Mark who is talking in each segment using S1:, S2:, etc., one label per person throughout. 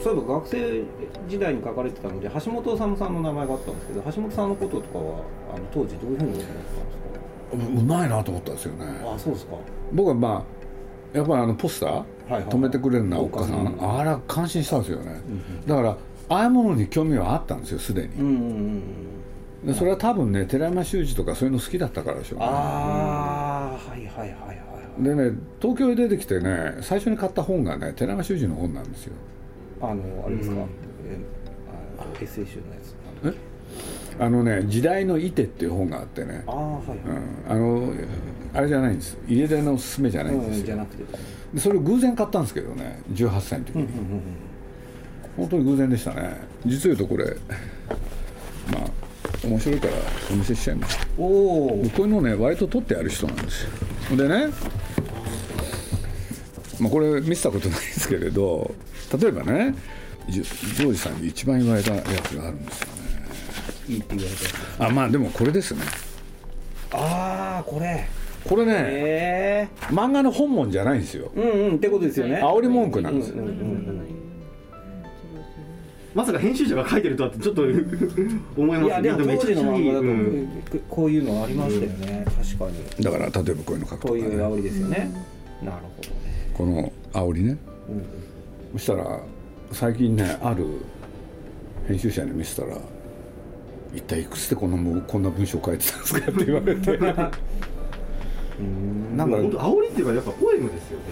S1: そういえば学生時代に書かれてたので橋本治さんの名前があったんですけど橋本さんのこととかはあの当時どういうふうに思ってたんです
S2: うまいなと思ったんですよね
S1: か？あそうですか。
S2: 僕はまあやっぱりあのポスター、
S1: はいはい。
S2: 止めてくれるなおっかさん、
S1: うん。
S2: あれは感心したんですよね、だからああいうものに興味はあったんですよすでに、
S1: うんうんうん
S2: でそれは多分ね寺山修司とかそういうの好きだったからでしょうね。
S1: ああはいはいはいはい。
S2: でね東京へ出てきてね最初に買った本がね寺山修司の本なんですよ
S1: あのあれですか、
S3: うん。
S1: えあエッセイ集のやつ。
S2: え？あのね「時代のいて」っていう本があってね。
S1: ああはいはい、
S2: うん、あのあれじゃないんです。家出のおすすめじゃないんですよ、
S1: うんじゃなくて。
S2: でそれを偶然買ったんですけどね。18歳の時に、本当に偶然でしたね。実を言うとこれまあ面白いからお見せしちゃいます。
S1: おお
S2: こういうのね割と取ってある人なんですよ。でねまあこれ見せたことないですけれど例えばねジョジョージさんに一番言われたやつがあるんですよね。
S1: いいって言われた
S2: あまあでもこれですね。
S1: ああこれ。
S2: これね
S1: え
S2: 漫画の本物じゃないんですよ。
S1: えうんうんってことですよね。
S2: 煽り文句なんですよ。
S1: うんうんうん
S3: まさか編集者が書いてるとはってちょっと 思います
S1: いやでも当時の漫画だと、
S3: うん。
S1: こういうのありましたよね、確かに。
S2: だから例えばこういうの書くとか、
S1: こういう
S2: ね、
S1: 煽りですよね、なるほどね、
S2: この煽りね。
S1: うん
S2: そしたら最近ねある編集者に見せたら「一体いくつでこんなもこんな文章書いてたんですか?」って言われて。なん。か
S3: なんか本当煽りっていうかやっぱポエムですよね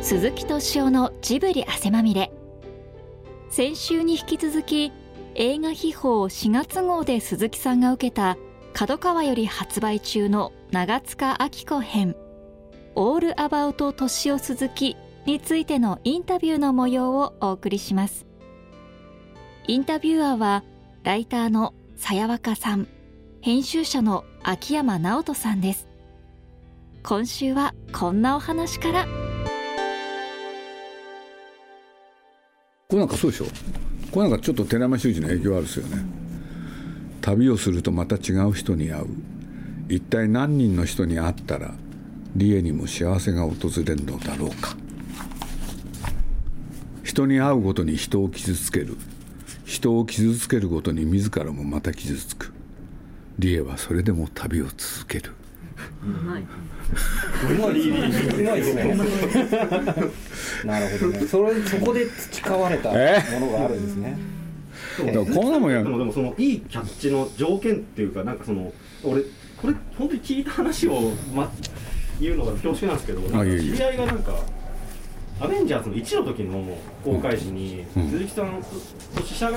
S4: 鈴木敏夫のジブリ汗まみれ。先週に引き続き映画秘宝4月号で鈴木さんが受けた角川より発売中の長塚明子編「オールアバウト敏夫鈴木」についてのインタビューの模様をお送りします。インタビュアーはライターのさやわかさん編集者の秋山直人さんです。今週はこんなお話から。
S2: これなんかそうでしょ？これなんかちょっと寺山修司の影響あるんですよね。旅をするとまた違う人に会う。一体何人の人に会ったら理恵にも幸せが訪れるのだろうか。人に会うごとに人を傷つける。人を傷つけるごとに自らもまた傷つく。理恵はそれでも旅を続ける。
S1: うまいうまいですねなるほどねそれそこで培われたものがあるん。ですね、
S2: だからこん。なもん。や
S3: でもでもそのいいキャッチの条件っていうかなん。かその俺これ本当に聞いた話を、ま、言うのが恐縮なん。ですけど知り合いがなん。かアベンジャーズの1の時の公開時に、鈴木さん。と試写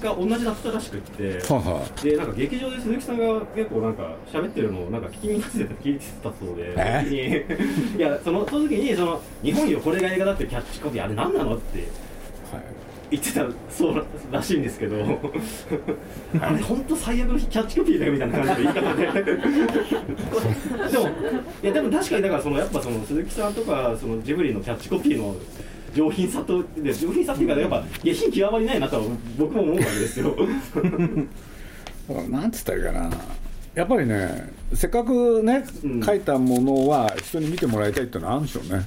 S3: が同じだったらしくって、
S2: はあは
S3: でなんか劇場で鈴木さんが結構なんか喋ってるのをなんか聞きに立てて聞いてたそうで、いやそのその時にその日本よこれが映画だってキャッチコピーあれ何なのって
S2: あはい。
S3: 言ってたそうらしいんですけど。あれ本当最悪のキャッチコピーだよみたいな感じの言い方で。でもいやでも確かにだからそのやっぱその鈴木さんとかそのジブリのキャッチコピーの上品さとで上品さっていうかやっぱ下品極まりないなとは僕も思うわけですよ。
S2: なんつったらいいかな。やっぱりねせっかくね、
S3: うん。
S2: 書いたものは人に見てもらいたいっていうのはあるんでしょうね。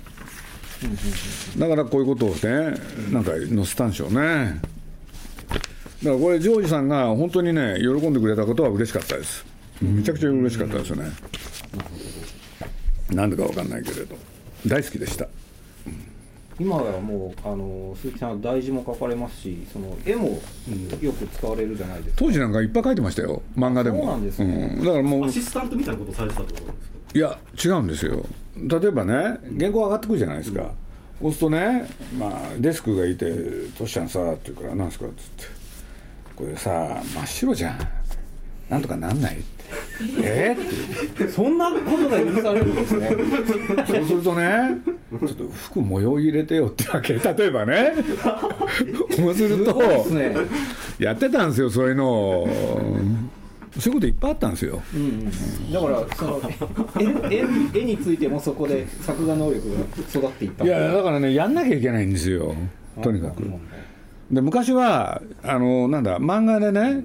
S2: だからこういうことをねなんか載せたんでしょうね。だからこれジョージさんが本当にね喜んでくれたことは嬉しかったです。めちゃくちゃ嬉しかったですよね。なんでかわかんないけれど。大好きでした
S1: 今はもうあの鈴木さんは大事も書かれますしその絵もよく使われるじゃないですか、
S2: 当時なんかいっぱい書いてましたよ。漫画でも。
S1: そうなんですね。
S2: うん。だからもう。
S3: アシスタントみたいなことされてたってことですか？
S2: いや違うんですよ。例えばね原稿上がってくるじゃないですか、そうするとね、まあ、デスクがいて「トシちゃんさ」って言うから「なんですか?」っつって「これさ真っ白じゃん。なんとかなんない?」って「えっ?」て。
S1: そんなことが許されるんですね。
S2: そうするとね「ちょっと服模様入れてよ」ってわけ。例えばね。そうするとやってたんですよそういうの。をそういうこといっぱいあったんですよ。
S1: うんうん、だからその絵絵絵についてもそこで作画能力が育っていった。
S2: いやだからねやんなきゃいけないんですよ。とにかく。
S1: うん
S2: で昔はあのなんだ漫画でね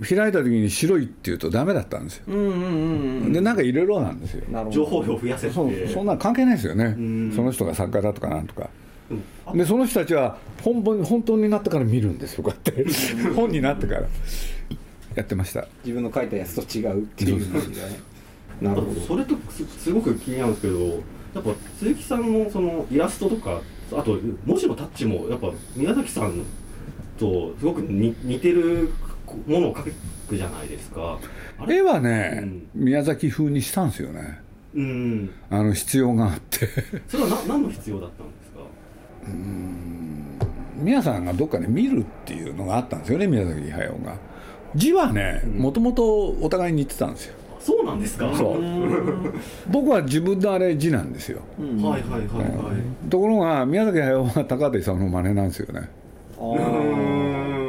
S2: 開いた時に白いっていうとダメだったんですよ、
S1: うんうんうんうん。
S2: でなんかいろいろなんですよ。
S3: 情報量増やせって。
S2: そうそんなの関係ないですよね。
S3: ん。
S2: その人が作家だとかなんとか。
S3: うん。あ
S2: でその人たちは本本本当になってから見るんですよこうやって。本になってから。やってました。
S1: 自分の書いたやつと違うっていう。感じがねなるほど。
S3: それとすすごく気になるんですけどやっぱ鈴木さんのそのイラストとかあと文字のタッチもやっぱ宮崎さんとすごく似似てるものを描くじゃないですか。
S2: 絵はね、宮崎風にしたんですよね。
S3: うん
S2: あの必要があって。
S3: それはな何の必要だったんですか？
S2: 宮さんがどっかで見るっていうのがあったんですよね宮崎駿が。字はねもともとお互いに似てたんですよ。
S3: そうなんですか？
S2: そう。僕は自分のあれ字なんですよ。
S1: うん。
S3: はいはいはいはい。
S2: ところが宮崎駿は高畑勲の真似なんですよね。
S1: あー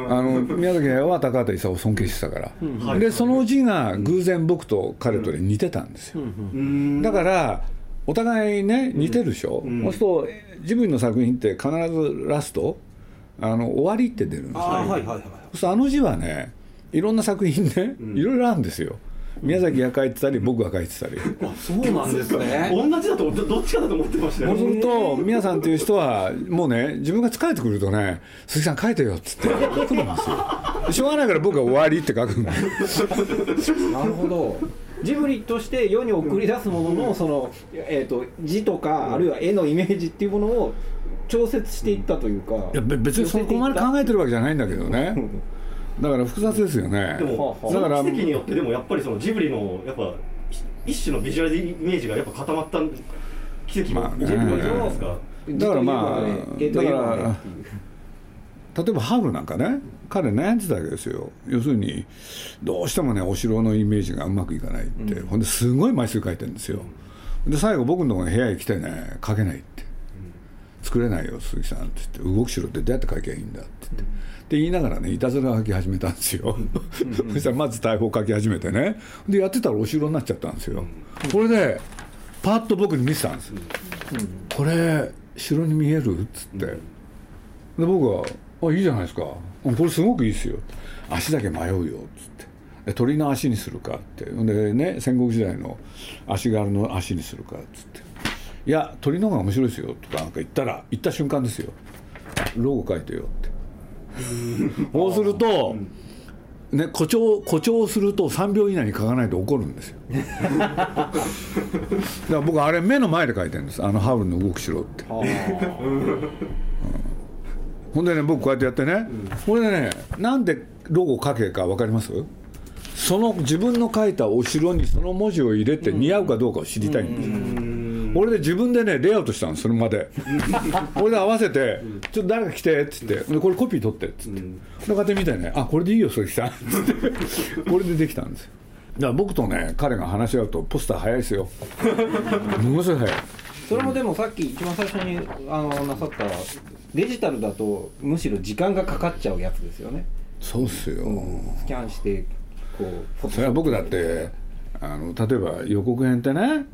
S2: あの宮崎駿は高畑勲を尊敬してたから、
S3: はい。
S2: でその字が偶然僕と彼とで似てたんですよ、
S3: うん
S2: だからお互いね似てるでしょ、
S3: うん
S2: そうするとジブリの作品って必ずラストあの終わりって出るんですよ。
S1: あーはいはいはい
S2: そうするとあの字はねいろんな作品ね、いろいろあるんですよ宮崎が書いてたり僕が書いてたり。
S1: そうなんですね。
S3: 同じだとどどっちかだと思ってましたよ
S2: そうすると宮さんっていう人はもうね自分が疲れてくるとね「鈴木さん書いてよ」っつって書くんですよ。しょうがないから僕は終わりって書くんです
S1: なるほど。ジブリとして世に送り出すもののその、えー、と字とかあるいは絵のイメージっていうものを調節していったというか。
S2: いやべ別にそこまで考えてるわけじゃないんだけどね だから複雑ですよね。
S3: でも
S2: だから
S3: の奇跡によってでもやっぱりそのジブリのやっぱ一種のビジュアルイメージがやっぱ固まった奇跡
S2: まあね。
S3: もジブリじゃないですか、
S2: だからまあだから例えばハウルなんかね彼悩んでたわけですよ。要するにどうしてもねお城のイメージがうまくいかないって、ほんですごい枚数書いてるんですよ。で最後僕のところに部屋に来てね書けないって、作れないよ鈴木さんって言って動く城ってどうやって書けばいいんだって言って、って言いながらねいたずら書き始めたんですよ、そしたらまず大砲書き始めてね。でやってたらお城になっちゃったんですよ、これでパッと僕に見せたんです、これ城に見えるっつって、で僕は「あいいじゃないですか。うんこれすごくいいですよ」足だけ迷うよ」っつって。で鳥の足にするかって。ほんでね戦国時代の足軽の足にするかっつって「いや鳥の方が面白いですよ」とかなんか言ったら言った瞬間ですよ「ロゴ書いてよ」って。そうすると、ね、誇張誇張すると3秒以内に書かないと怒るんですよ。だから僕あれ目の前で書いてるんです。あのハウルの動く城って。
S1: あー。
S2: ほんでね僕こうやってやってね、これでねなんでロゴ書けか分かります？その自分の書いたお城にその文字を入れて似合うかどうかを知りたいんですよ、俺で自分でねレイアウトしたんですそれまで。俺で合わせて「ちょっと誰か来て」っつって。で「これコピー取って」っつって、うやって見てね「あこれでいいよ鈴木さん」っつってこれでできたんですよ。だから僕とね彼が話し合うとポスター早いですよ。ものすごい早い。
S1: それもでもさっき一番最初にあのなさったデジタルだとむしろ時間がかかっちゃうやつですよね、
S2: そうっすよ、
S1: スキャンしてこう
S2: それは僕だってあの例えば予告編ってね、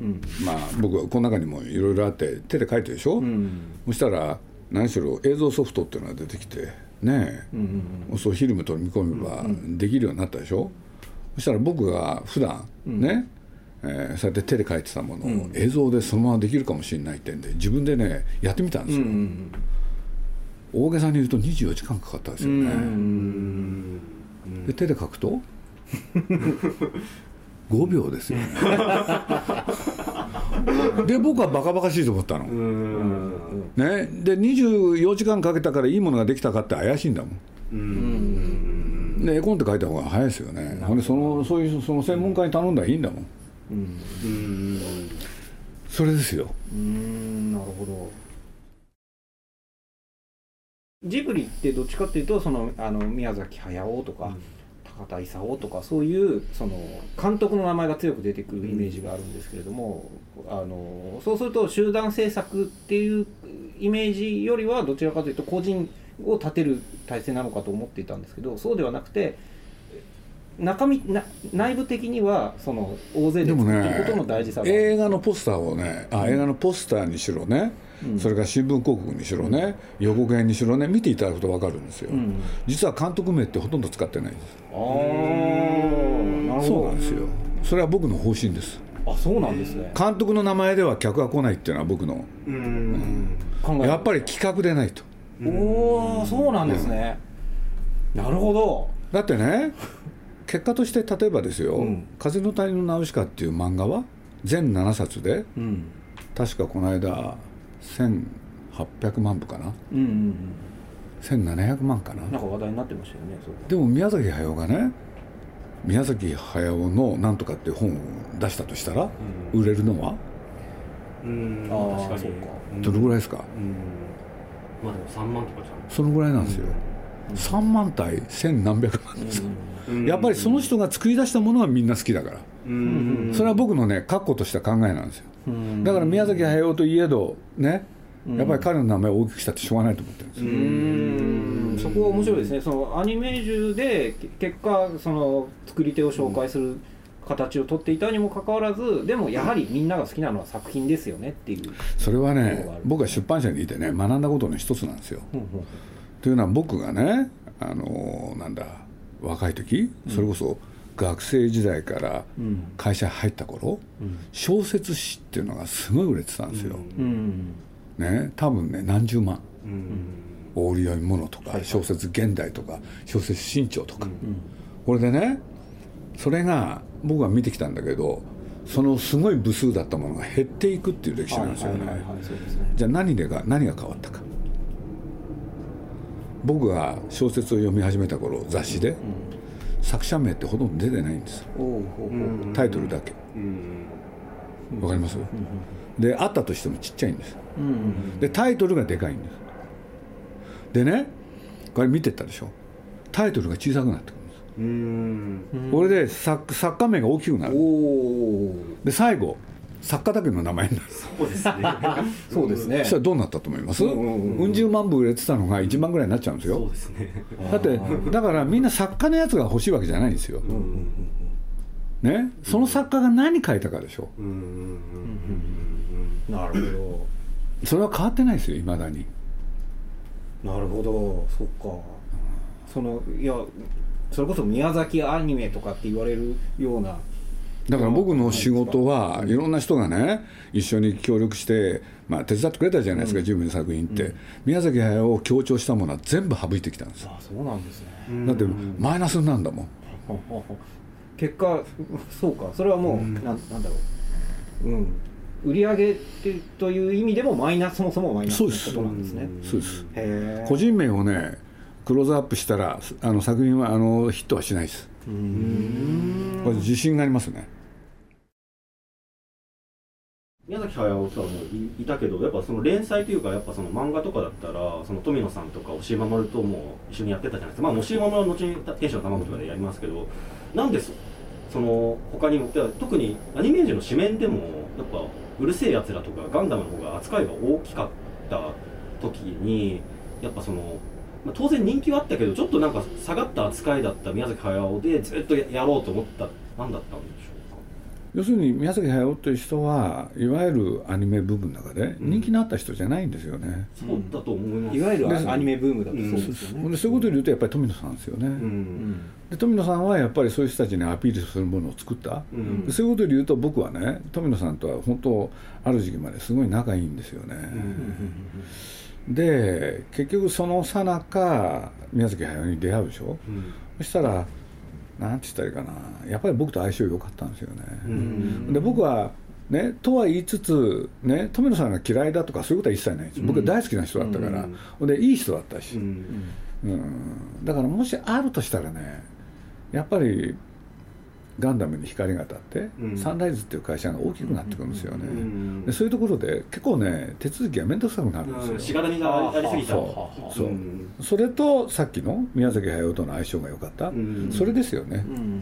S2: まあ僕はこの中にもいろいろあって手で書いてるでしょ、
S1: ん。
S2: そしたら何しろ映像ソフトっていうのが出てきてねえ、そうフィルム取り込めばできるようになったでしょ、そしたら僕が普段ね、えーそうやって手で書いてたものを映像でそのままできるかもしれないってんで自分でねやってみたんですよ、大げさに言うと24時間かかったですよね、で手で書くと？5秒ですよね。で僕はバカバカしいと思ったの、ね、で24時間かけたからいいものができたかって怪しいんだもん、で絵コンテ書いた方が早いですよね。ほんでそのそういうその専門家に頼んだらいいんだもん、それですよ。
S1: うん。なるほど。ジブリってどっちかっていうとそのあの宮崎駿とか、高田勲とかそういうその監督の名前が強く出てくるイメージがあるんですけれども、あのそうすると集団制作っていうイメージよりはどちらかというと個人を立てる体制なのかと思っていたんですけどそうではなくて中身な内部的にはその大勢で作ってい
S2: ね
S1: くことの大事さが、
S2: 映画のポスターをねあ映画のポスターにしろね、それから新聞広告にしろね、予告編にしろね見ていただくと分かるんですよ、
S1: ん。
S2: 実は監督名ってほとんど使ってないんです。
S1: あー。なるほど。
S2: そうなんですよ。それは僕の方針です。
S1: あそうなんですね。
S2: 監督の名前では客が来ないっていうのは僕の。
S3: うん。
S1: 考え。
S2: やっぱり企画でないと。
S1: おおそうなんですね、なるほど。
S2: だってね結果として例えばですよ
S1: うん「
S2: 風の谷のナウシカ」っていう漫画は全7冊で
S1: うん。
S2: 確かこの間1800万部かな？
S1: うんうんうん。
S2: 1700万かな？
S1: なんか話題になってましたよね
S2: でも宮崎駿がね宮崎駿の「なんとか」っていう本を出したとしたら売れるのは？
S3: うん。
S1: あー
S3: 確かに。
S2: どれぐらいですか？
S3: うん。まあでも3万とかじゃ
S2: そのぐらいなんですよ。3万対千何百万。です
S3: ん
S2: やっぱりその人が作り出したものはみんな好きだから。
S3: うん
S2: それは僕のね確固とした考えなんですよ。
S1: うん
S2: だから宮崎駿といえどねやっぱり彼の名前を大きくしたってしょうがないと思ってるんですよ。
S1: うん。そこは面白いですね。そのアニメージュでけ結果その作り手を紹介する形を取っていたにもかかわらずでもやはりみんなが好きなのは作品ですよねっていう、
S2: それはね
S1: る。
S2: 僕は出版社にいてね学んだことの一つなんですよ。というのは僕がねあのなんだ若い時それこそ学生時代から
S1: うん。
S2: 会社入った頃、小説誌っていうのがすごい売れてたんですよ、
S1: うん。
S2: ね多分ね何十万。
S3: うん。
S2: 大売り読み物とか小説現代とか小説新潮とか、これでねそれが僕は見てきたんだけどそのすごい部数だったものが減っていくっていう歴史なんですよね、
S1: はいはいはいはいそうですね。
S2: じゃあ何でが何が変わったか。僕が小説を読み始めた頃雑誌で、作者名ってほとんど出てないんです。タイトルだけ。
S3: うん。
S2: わかります？であったとしてもちっちゃいんです。
S1: うん。
S2: でタイトルがでかいんです。でねこれ見てったでしょ？タイトルが小さくなってくるんです。
S3: うん。
S2: これで作作家名が大きくな
S1: お
S2: る。
S1: お
S2: で最後作家だけの名前になる。
S3: そうですね。
S1: そうですね。
S2: そしたらどうなったと思います？
S1: うん。うん。うん。
S2: うん。十万部売れてたのが1万ぐらいになっちゃうん。です
S3: そう
S2: よ
S3: ですね
S2: だってだからみん。な作家のやつが欲しいわけじゃないん。ですよ、ね、その作家が何書いたかでしょ
S3: うん。うん。
S1: なるほ
S2: それは変わってないですよいまだに
S1: どなるほどそっかそのいやそれこそ宮崎アニメとかって言われるような
S2: だから僕の仕事はいろんな人がね一緒に協力して、まあ、手伝ってくれたじゃないですか、自分の作品って、宮崎駿を強調したものは全部省いてきたんですよ。
S1: あそうなんですね。
S2: だってマイナスになるんだもん。
S1: 結果そうか。それはもう、なんなんだろう。うん。売り上げってという意味でもマイナスそもそもマイナスの
S2: そうです
S1: ことなんですね。
S2: そうです。個人名をねクローズアップしたらあの作品はあのヒットはしないです。これ自信がありますね
S3: 宮崎駿さんもいたけどやっぱその連載というかやっぱその漫画とかだったらその富野さんとか押井守とも一緒にやってたじゃないですか。まあ押井守は後に天使の卵とかでやりますけどなんでそその他にも特にアニメージュの紙面でもやっぱうるせえやつらとかガンダムの方が扱いが大きかった時にやっぱその、まあ、当然人気はあったけどちょっとなんか下がった扱いだった宮崎駿でずっとやろうと思った何だったんでしょう？
S2: 要するに宮崎駿という人はいわゆるアニメ部分の中で人気のあった人じゃないんですよね、
S3: そうだと思います。
S1: いわゆるアニメブームだとそうですよね、
S2: でそういうことで言うとやっぱり富野さんですよね、
S3: うん。
S2: で富野さんはやっぱりそういう人たちにアピールするものを作った、
S3: うん。
S2: でそういうことで言うと僕はね富野さんとは本当ある時期まですごい仲いいんですよね、で結局そのさなか宮崎駿に出会うでしょ、
S3: うん。
S2: そしたらなんて言ったらいいかな。やっぱり僕と相性良かったんですよね、
S3: うん。
S2: で僕はねとは言いつつね富野さんが嫌いだとかそういうことは一切ないんです。僕は大好きな人だったから、でいい人だったし、
S3: うん。
S2: うん。だからもしあるとしたらねやっぱりガンダムに光が当たって、
S3: うん。
S2: サンライズっていう会社が大きくなってくるんですよね、
S3: うん
S2: でそういうところで結構ね手続きが面倒くさくなるんですよ、
S3: うんしがらみがありすぎちゃう。
S2: そうそう、
S3: うん。
S2: それとさっきの宮崎駿との相性が良かった、
S3: うん。
S2: それですよね、
S1: うん。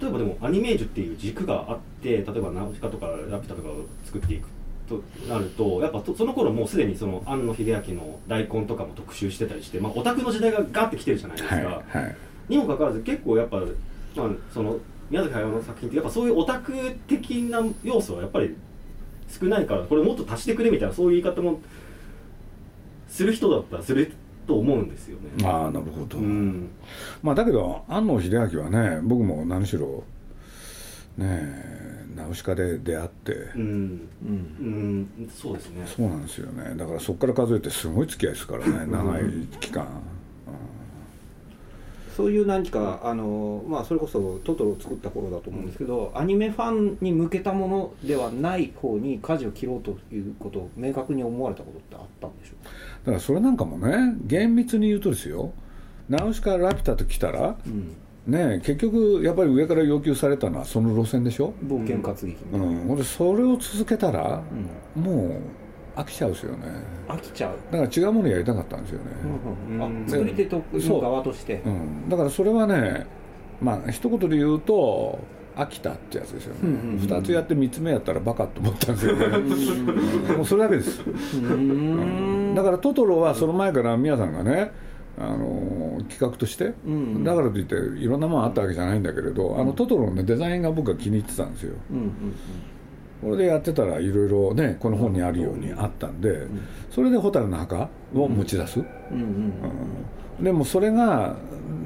S3: 例えばでもアニメージュっていう軸があって例えばナウシカとかラピュタとかを作っていくとなるとやっぱとその頃もうすでにその庵野秀明の大根とかも特集してたりして、まあ、オタクの時代がガッて来てるじゃないですか、
S2: はいはい。
S3: にもかかわらず結構やっぱまあ、その宮崎駿の作品ってやっぱそういうオタク的な要素はやっぱり少ないからこれもっと足してくれみたいなそういう言い方もする人だったらすると思うんですよね。
S2: ああなるほど、
S3: うん。
S2: まあだけど安野秀明はね僕も何しろねえナウシカで出会って、
S3: うん。
S1: うん。
S3: うん。そうですね。
S2: そうなんですよね。だからそこから数えてすごい付き合いですからね。長い期間、
S1: そういう何かあの、まあ、それこそトトロを作った頃だと思うんですけど、アニメファンに向けたものではない方に舵を切ろうということを明確に思われたことってあったんでしょうか？
S2: だからそれなんかもね厳密に言うとですよ。ナウシカラピュタと来たら
S1: うん。
S2: ね結局やっぱり上から要求されたのはその路線でしょ、
S1: 冒険活劇
S2: うん、それを続けたら
S1: うん。
S2: もう飽きちゃうですよね。
S1: 飽きちゃう、
S2: だから違うものやりたかったんですよね、
S1: うん
S3: うん
S1: あ作り手との側として。
S2: う。ん、だからそれはねまあ一言で言うと飽きたってやつですよね、
S1: うんうんうん
S2: 2つやって3つ目やったらバカと思ったんですよね。もうそれだけです、
S1: うん。
S2: だからトトロはその前から宮さんがねあの企画として、
S1: うん
S2: だからといっていろんなものあったわけじゃないんだけれど、あのトトロの、ね、デザインが僕は気に入ってたんですよ。
S1: うんうん
S2: これでやってたらいろいろねこの本にあるようにあったんで、それで「蛍の墓」を持ち出す、でもそれが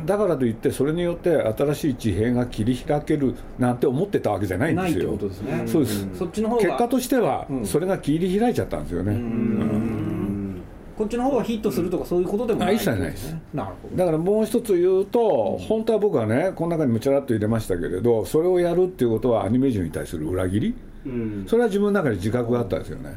S2: だからといってそれによって新しい地平が切り開けるなんて思ってたわけじゃないんですよ。そうです。
S1: そっちの方が
S2: 結果としては
S1: うん。
S2: それが切り開いちゃったんですよね、
S3: うん。
S1: こっちの方がヒットするとかそういうことでもない
S2: あ一切ないです
S1: なるほど。
S2: だからもう一つ言うと、本当は僕はねこの中にもちらっと入れましたけれどそれをやるっていうことはアニメ人に対する裏切り
S3: うん
S2: それは自分の中で自覚があったんですよね、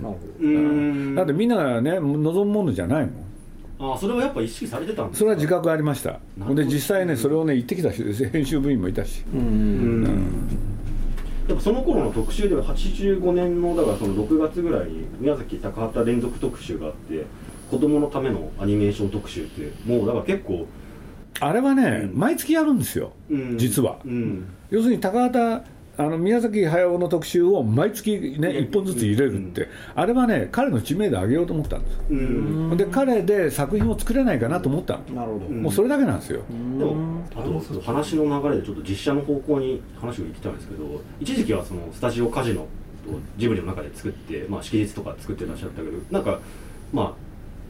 S2: だってみんながね望むものじゃないもん。
S3: あそれはやっぱ意識されてたんですか？
S2: それは自覚ありました。で実際ねそれをね言ってきた編集部員もいたし。
S1: うん。
S3: うん。やっぱその頃の特集では85年のだからその6月ぐらいに宮崎高畑連続特集があって子供のためのアニメーション特集ってもうだから結構、
S2: あれはね、
S3: うん。
S2: 毎月やるんですよ。
S3: うん。
S2: 実は。
S3: うん。
S2: 要するに高畑あの宮崎駿の特集を毎月ね1本ずつ入れるって、あれはね彼の知名度上げようと思ったんですよ
S3: うん。
S2: で彼で作品を作れないかなと思ったの、
S1: なるほど。
S3: うん。
S2: もうそれだけなんですよ、
S3: でもあと話の流れでちょっと実写の方向に話が行きたいんですけど一時期はそのスタジオカジノをジブリの中で作って、まあ、式日とか作ってらっしゃったけどなんかまあ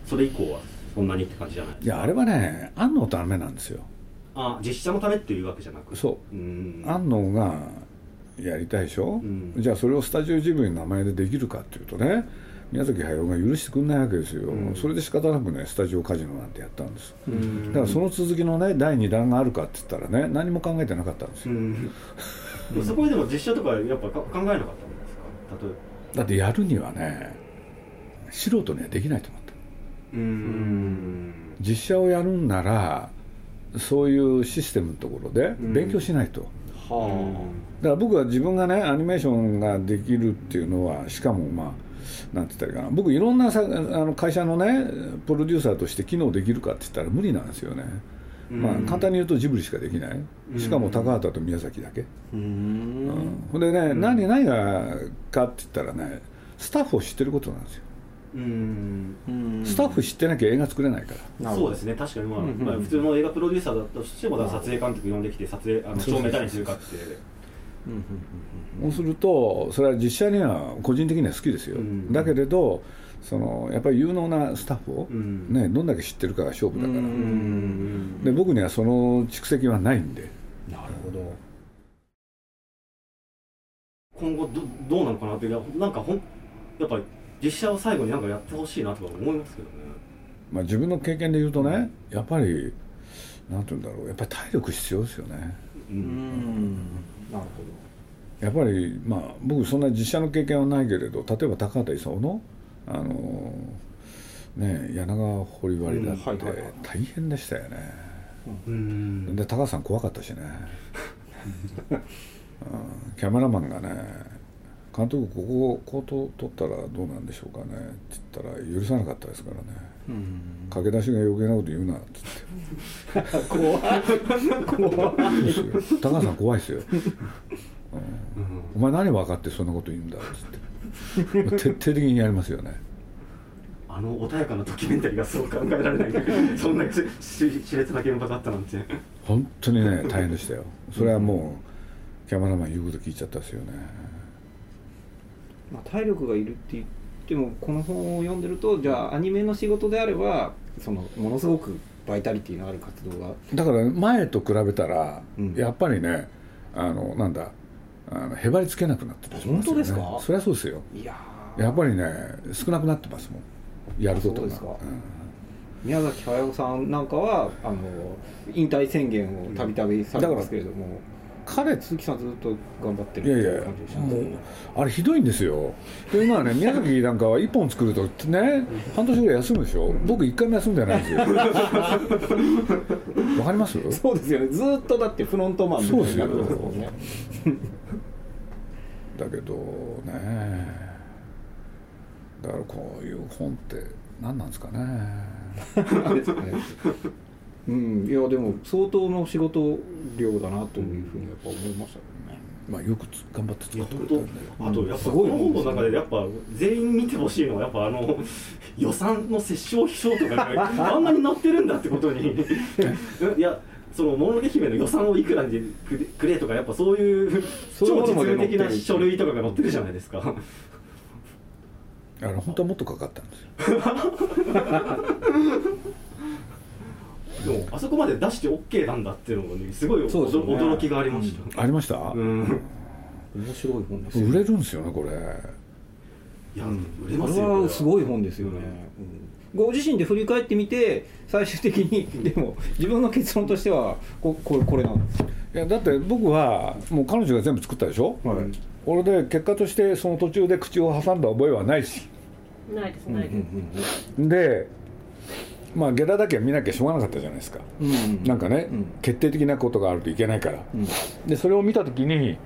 S3: それ以降はそんなにって感じじゃない？
S2: いやあれはね安野のためなんですよ。
S3: あ実写のためっていうわけじゃなく？
S2: そう。
S3: うん。
S2: 安野がやりたいでしょ、
S3: うん。
S2: じゃあそれをスタジオジブリの名前でできるかっていうとね宮崎駿が許してくんないわけですよ、
S3: うん。
S2: それで仕方なくねスタジオカジノなんてやったんです、
S3: うん。
S2: だからその続きのね第2弾があるかって言ったらね何も考えてなかったんですよ、
S3: うん。でもそこででも実写とかやっぱか考えなかったんですか？例え
S2: だってやるにはね素人にはできないと思った。
S3: ばうん。
S2: 実写をやるんならそういうシステムのところで
S3: ん。
S2: 勉強しないと、
S1: は
S2: だから僕は自分がねアニメーションができるっていうのはしかもまあなんて言ったらいいかな。僕いろんなさあの会社のねプロデューサーとして機能できるかって言ったら無理なんですよね、まあ
S3: うん
S2: 簡単に言うとジブリしかできない。しかも高畑と宮崎だけ、
S1: あうん。
S2: ほんでね、何何がかって言ったらねスタッフを知ってることなんですよ、
S3: うん。
S1: うん。
S2: スタッフ知ってなきゃ映画作れないから。
S3: そうですね確かにまあ、
S1: うんうんうん。
S3: まあ、普通の映画プロデューサーだったとしても撮影監督呼んできて撮影あの照明誰にするかって。
S1: うんうん
S2: そうするとそれは実写には個人的には好きですよ、
S3: うん
S2: だけれどそのやっぱり有能なスタッフを、
S3: うん。
S2: ね、どんだけ知ってるかが勝負だから、
S1: うん
S3: うん
S2: で僕にはその蓄積はないんで。
S1: なるほど。
S3: 今後どどうなのかなってなんかほんやっぱり実写を最後になんかやってほしいなとか思いますけどね。
S2: まあ、自分の経験で言うとねやっぱりなんて言うんだろう。やっぱり体力必要ですよね。
S3: う
S1: うん。んなる
S2: やっぱりまあ僕そんな実写の経験はないけれど例えば高畑勲のあのね柳川堀割だって大変でしたよね、
S3: うん。
S2: で高畑さん怖かったしね、うん。キャメラマンがね「監督こここうと撮ったらどうなんでしょうかね」って言ったら許さなかったですからね。
S1: うん。
S2: 駆け出しが余計なこと言うなっつって。
S1: 怖い。怖い。
S2: 高橋さん怖いですよ、うん。お前何分かってそんなこと言うんだっつって。徹底的にやりますよね。
S3: ああの穏やかなドキュメンタリーがそう考えられない。そんなし熾烈な現場だったなんて。
S2: 本当にね大変でしたよ。それはもうキャメラマン言うこと聞いちゃったですよね
S1: まあ、体力がいるって言ってもこの本を読んでるとじゃあアニメの仕事であればそのものすごくバイタリティのある活動が
S2: だから前と比べたら、
S1: うん。
S2: やっぱりねあのなんだあのへばりつけなくなってますよね。
S1: 本当ですか？
S2: そりゃそうですよ。
S1: いやー。
S2: やっぱりね少なくなってますもん。やることが。
S1: ですか。
S2: うん。
S1: 宮崎駿さんなんかはあの引退宣言をたびたびされてますけれども、
S2: 彼
S1: 鈴木さんずっと頑張って
S2: いやいや
S1: いう感じでした
S2: もう
S1: ね
S2: あれひどいんですよ。で今ね宮崎なんかは1本作るとね半年ぐらい休むでしょ。僕1回も休んでないんですよ。わかります？
S1: そうですよね。ずっとだってフロントマンみたいになってますもんね。
S2: だけどね。だからこういう本って何なんですかね
S1: あれですねうん。いやでも相当の仕事量だなというふうにやっぱ思いましたけどね。
S2: まあよくつ頑張って作ってくれたんだよ
S3: あとやっぱ
S1: すごい
S3: この本の中でやっぱ全員見てほしいのはやっぱあの予算の折衝費証とかがあ んなに載ってるんだってことに。いやその「もののけ姫」の予算をいくらにくれとかやっぱそういう超実務的な書類とかが載ってるじゃないですか。
S2: あの本当はもっとかかったんですよ
S3: でもあそこまで出して OK なんだっていうのがねすごい
S1: ね。
S3: 驚きがありました。
S2: ありました、
S3: うん、
S1: 面白い本ですよ
S2: 売れるんですよねこれ。
S3: いや売れ
S1: これ
S3: ますよ
S1: はすごい本ですよね、うん。ご自身で振り返ってみて最終的に でも自分の結論としてはここれこれなんですよ。
S2: いやだって僕はもう彼女が全部作ったでしょ、
S1: はい。
S2: 俺で結果としてその途中で口を挟んだ覚えはないし。
S5: ないですないです、
S2: でまあゲラだけは見なきゃしょうがなかったじゃないですか、
S1: うん。うん
S2: なんかね、
S1: うん。
S2: 決定的なことがあるといけないから、
S1: うん。
S2: でそれを見た時に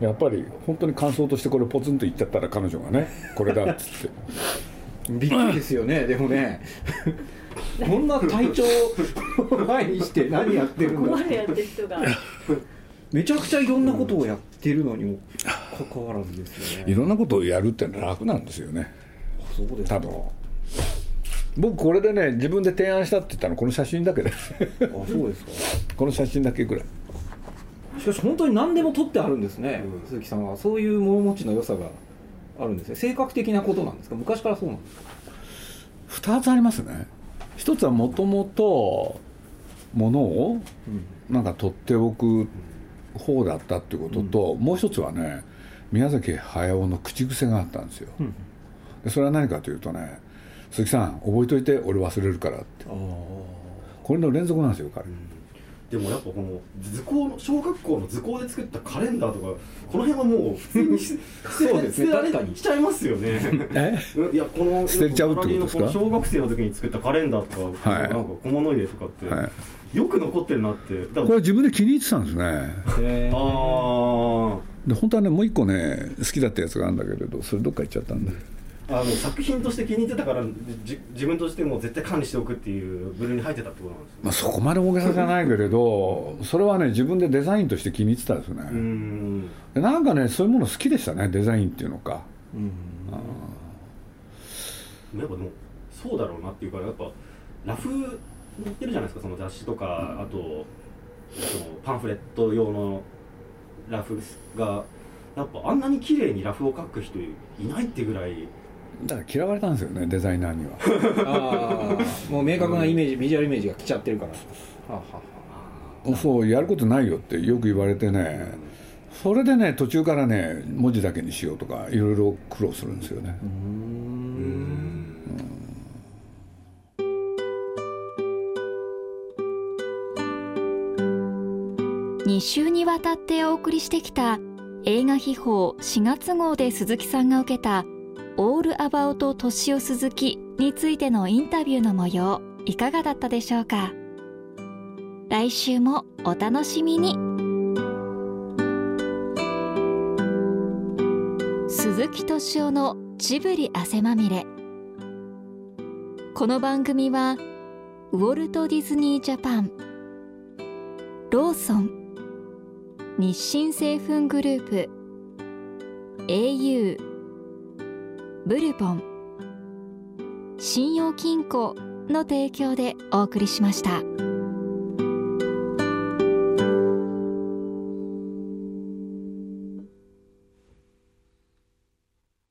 S2: やっぱり本当に感想としてこれポツンと言っちゃったら彼女がねこれだっつって。
S1: びっくりですよねでもね。こんな体調を前にして何やってるんだ
S5: ここまでやってる人が。
S1: めちゃくちゃいろんなことをやってるのにもかかわらずですよね。
S2: いろんなことをやるって楽なんですよね。
S1: そうですか。
S2: 多分僕これでね自分で提案したって言ったのこの写真だけで。
S1: あそうですか。
S2: この写真だけぐらい。
S1: しかし本当に何でも取ってあるんですね、
S3: うん。
S1: 鈴木さんは。そういう物持ちの良さがあるんですね。性格的なことなんですか？昔からそうなんですか
S2: ？2つありますね。一つはもともとものをなんか取っておく方だったっていうことと、もう一つはね宮崎駿の口癖があったんですよ、
S1: ん。
S2: でそれは何かというとね「鈴木さん覚えといて俺忘れるから」って。
S1: あ
S2: これの連続なんですよ彼、
S3: でもやっぱこの図工の小学校の図工で作ったカレンダーとかこの辺はもう普通に 捨て
S1: そうですね
S3: 捨てられ
S1: 確かに
S3: しちゃいますよね。
S2: え？
S3: いやこの
S2: 捨てちゃうってことですか？
S3: 小学生の時に作ったカレンダーとか、
S2: はい。
S3: なんか小物入れとかって、
S2: はい。
S3: よく残ってるなって。
S2: これ自分で気に入ってたんですね。
S1: へー。
S3: あ
S2: で本当はねもう一個ね好きだったやつがあるんだけれどそれどっか行っちゃったんだ、
S3: ーあの作品として気に入ってたからじ自分としても絶対管理しておくっていう部類に入ってたってことなんです
S2: まあ、そこまで大げさじゃないけれどそれはね自分でデザインとして気に入ってたんですよね、
S3: ん。
S2: でなんかねそういうもの好きでしたねデザインっていうのか。
S1: うん。
S3: やっぱでもそうだろうなっていうからやっぱラフ載ってるじゃないですかその雑誌とか、あとそのパンフレット用のラフがやっぱあんなに綺麗にラフを描く人いないってぐらい
S2: だから嫌われたんですよねデザイナーには。
S1: ああもう明確なイメージビジュアルイメージが来ちゃってるから。はあ、はあは
S2: そうやることないよってよく言われてねそれでね途中からね文字だけにしようとかいろいろ苦労するんですよね。
S1: うーん。
S4: 2週にわたってお送りしてきた映画秘宝4月号で鈴木さんが受けた「オールアバウト敏夫鈴木」についてのインタビューの模様いかがだったでしょうか？来週もお楽しみに。鈴木敏夫のジブリ汗まみれ。この番組はウォルト・ディズニー・ジャパンローソン日清製粉グループ au ブルボン信用金庫の提供でお送りしました。